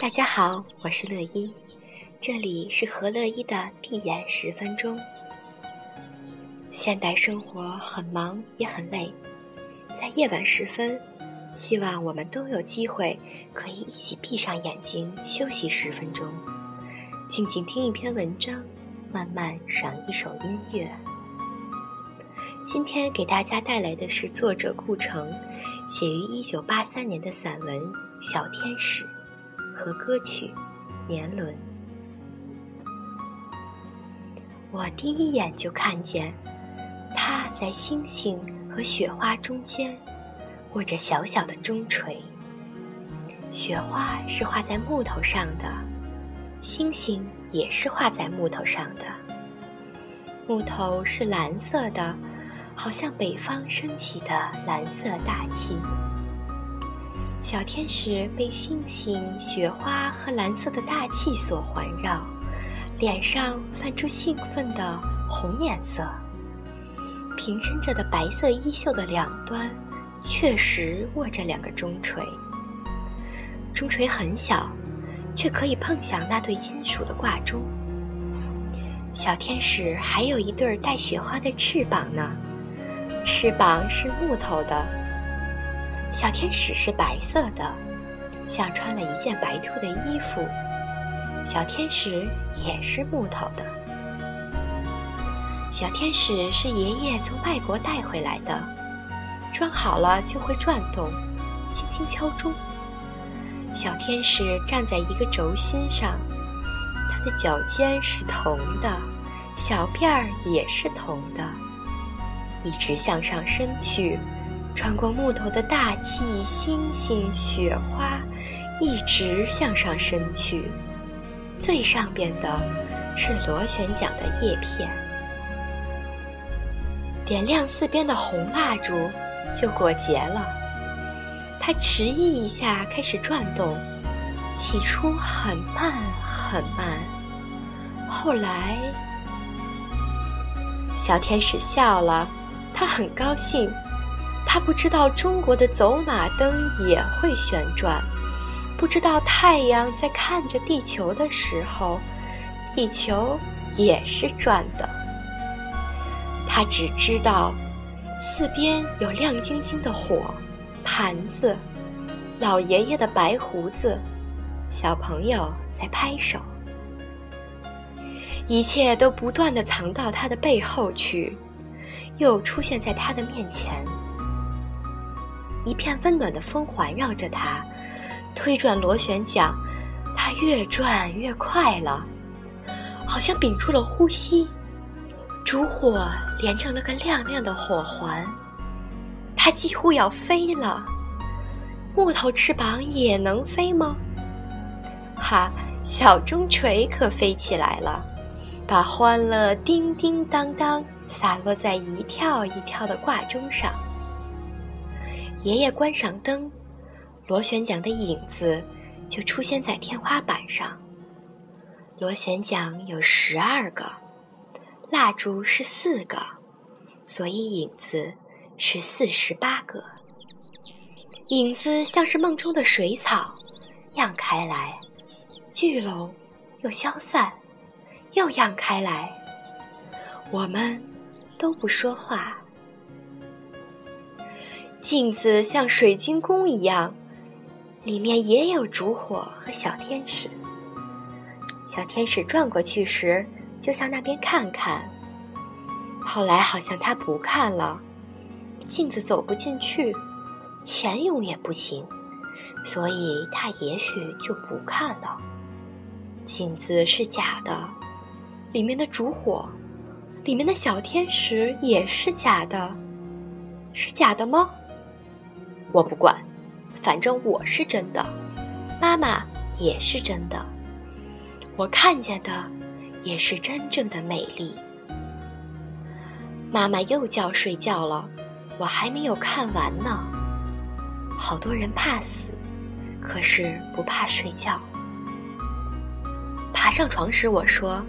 大家好，我是乐一，这里是何乐一的闭眼十分钟。现代生活很忙也很累，在夜晚时分，希望我们都有机会可以一起闭上眼睛休息十分钟，静静听一篇文章，慢慢赏一首音乐。今天给大家带来的是作者顾城写于一九八三年的散文《小天使》和歌曲《年轮》。我第一眼就看见。他在星星和雪花中间，握着小小的钟锤。雪花是画在木头上的，星星也是画在木头上的。木头是蓝色的，好像北方升起的蓝色大气。小天使被星星、雪花和蓝色的大气所环绕，脸上泛出兴奋的红颜色。平伸着的白色衣袖的两端，确实握着两个钟锤。钟锤很小，却可以碰响那对金属的挂钟。小天使还有一对带雪花的翅膀呢，翅膀是木头的。小天使是白色的，像穿了一件白兔的衣服。小天使也是木头的。小天使是爷爷从外国带回来的，装好了就会转动，轻轻敲钟。小天使站在一个轴心上，它的脚尖是铜的，小辫儿也是铜的，一直向上伸去，穿过木头的大气、星星、雪花，一直向上伸去，最上边的是螺旋桨的叶片。点亮四边的红蜡烛，就过节了。它迟疑一下，开始转动，起初很慢很慢，后来，小天使笑了，他很高兴。他不知道中国的走马灯也会旋转，不知道太阳在看着地球的时候，地球也是转的。他只知道，四边有亮晶晶的火，盘子，老爷爷的白胡子，小朋友在拍手，一切都不断的藏到他的背后去，又出现在他的面前。一片温暖的风环绕着他，推转螺旋桨，它越转越快了，好像屏住了呼吸。烛火连成了个亮亮的火环，它几乎要飞了。木头翅膀也能飞吗？哈，小钟锤可飞起来了，把欢乐叮叮当当洒落在一跳一跳的挂钟上。爷爷关上灯，螺旋桨的影子就出现在天花板上。螺旋桨有十二个。蜡烛是四个，所以影子是四十八个。影子像是梦中的水草，漾开来，聚拢，又消散，又漾开来。我们都不说话。镜子像水晶宫一样，里面也有烛火和小天使。小天使转过去时。就向那边看看。后来好像他不看了，镜子走不进去，钱用也不行，所以他也许就不看了。镜子是假的，里面的烛火，里面的小天使也是假的，是假的吗？我不管，反正我是真的，妈妈也是真的，我看见的。也是真正的美丽。妈妈又叫睡觉了，我还没有看完呢。好多人怕死，可是不怕睡觉。爬上床时，我说：“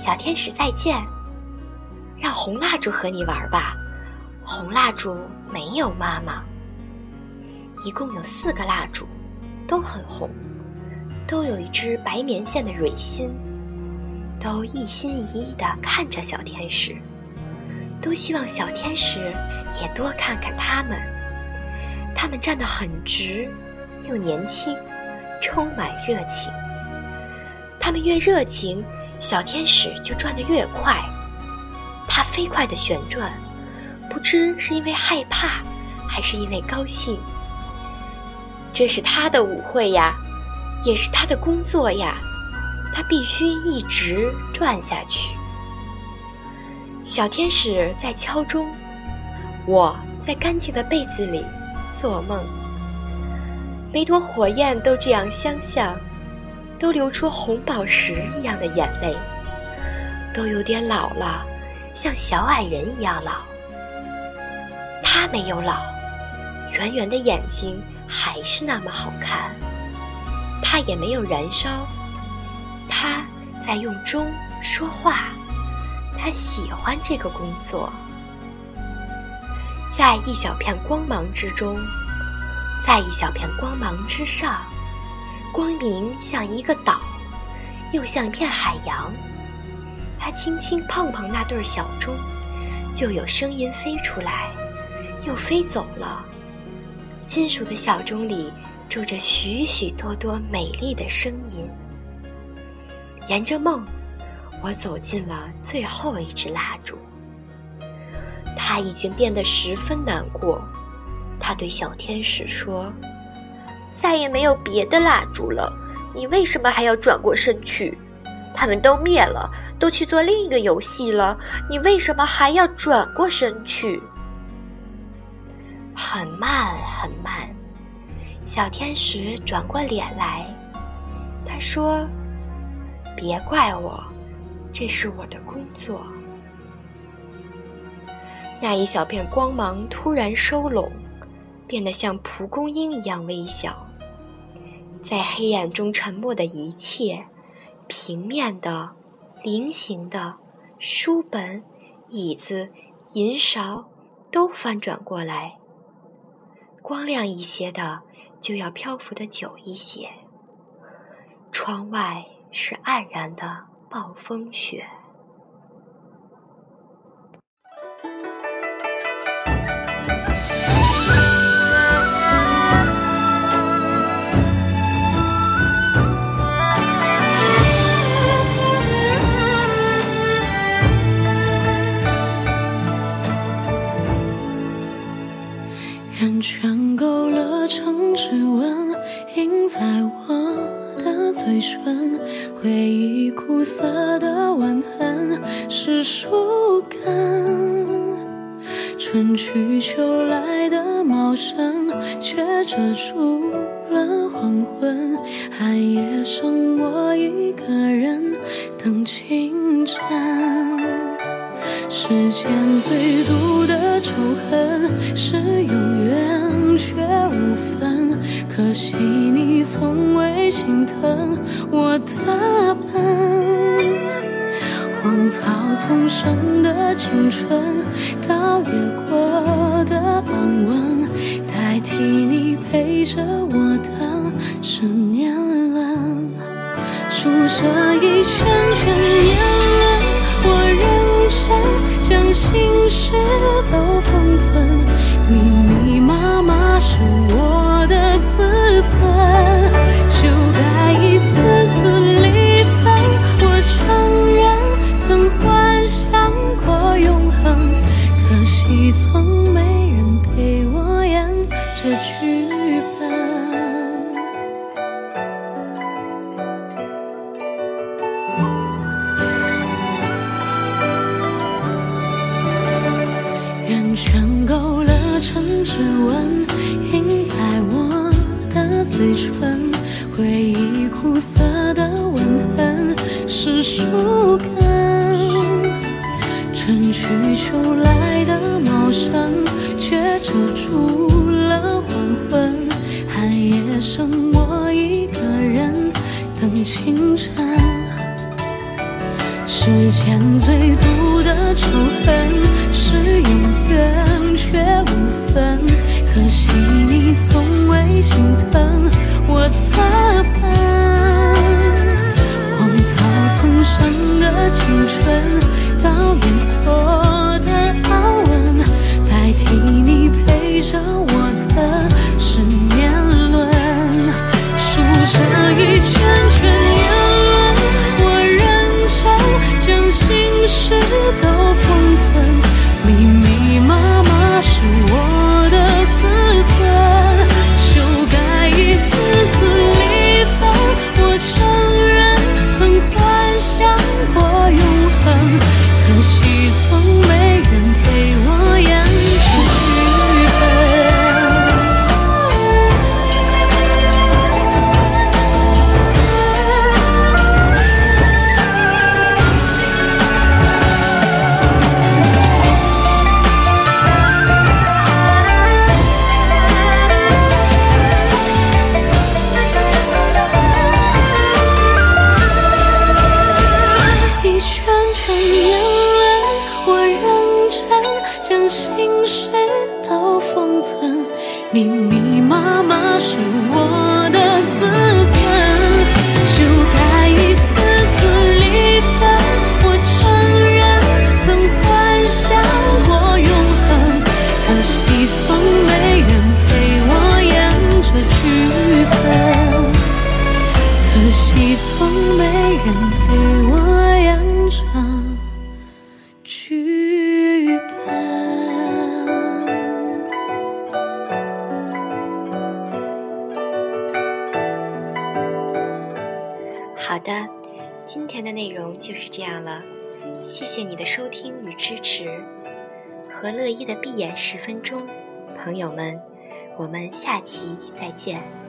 小天使再见。”让红蜡烛和你玩吧。红蜡烛没有妈妈。一共有四个蜡烛，都很红，都有一只白棉线的蕊心，都一心一意地看着小天使，都希望小天使也多看看他们。他们站得很直，又年轻，充满热情。他们越热情，小天使就转得越快。它飞快地旋转，不知是因为害怕，还是因为高兴。这是他的舞会呀，也是他的工作呀，他必须一直转下去。小天使在敲钟，我在干净的被子里做梦。每朵火焰都这样相像，都流出红宝石一样的眼泪，都有点老了，像小矮人一样老。他没有老，圆圆的眼睛。还是那么好看，他也没有燃烧，他在用钟说话，他喜欢这个工作，在一小片光芒之中，在一小片光芒之上，光明像一个岛，又像一片海洋。他轻轻碰碰那对小钟，就有声音飞出来，又飞走了。金属的小钟里住着许许多多美丽的声音。沿着梦，我走进了最后一支蜡烛。他已经变得十分难过。他对小天使说：“再也没有别的蜡烛了，你为什么还要转过身去？他们都灭了，都去做另一个游戏了，你为什么还要转过身去？”很慢，很慢。小天使转过脸来，他说：“别怪我，这是我的工作。”那一小片光芒突然收拢，变得像蒲公英一样微小。在黑暗中沉默的一切，平面的、菱形的、书本、椅子、银勺，都翻转过来。光亮一些的，就要漂浮的久一些。窗外是黯然的暴风雪。印在我的嘴唇，回忆苦涩的吻痕是树根。春去秋来的茂盛，却遮住了黄昏。寒夜剩我一个人等清晨。世间最毒的仇恨是有缘却无分，可惜你从未心疼我的笨。荒草丛生的青春，倒也过的安稳，代替你陪着我的是年轮，数着一圈圈，将心事都封存，密密麻麻是我的自尊。就该一次次离分，我承认曾幻想过永恒，可惜从没人陪我演这剧。苦涩的吻痕是树根。春去秋来的茂盛，却遮住了黄昏。寒夜剩我一个人等清晨。世间最毒的仇恨是永远。passion. 是这样了。谢谢你的收听与支持。和乐意的闭眼十分钟朋友们我们下期再见。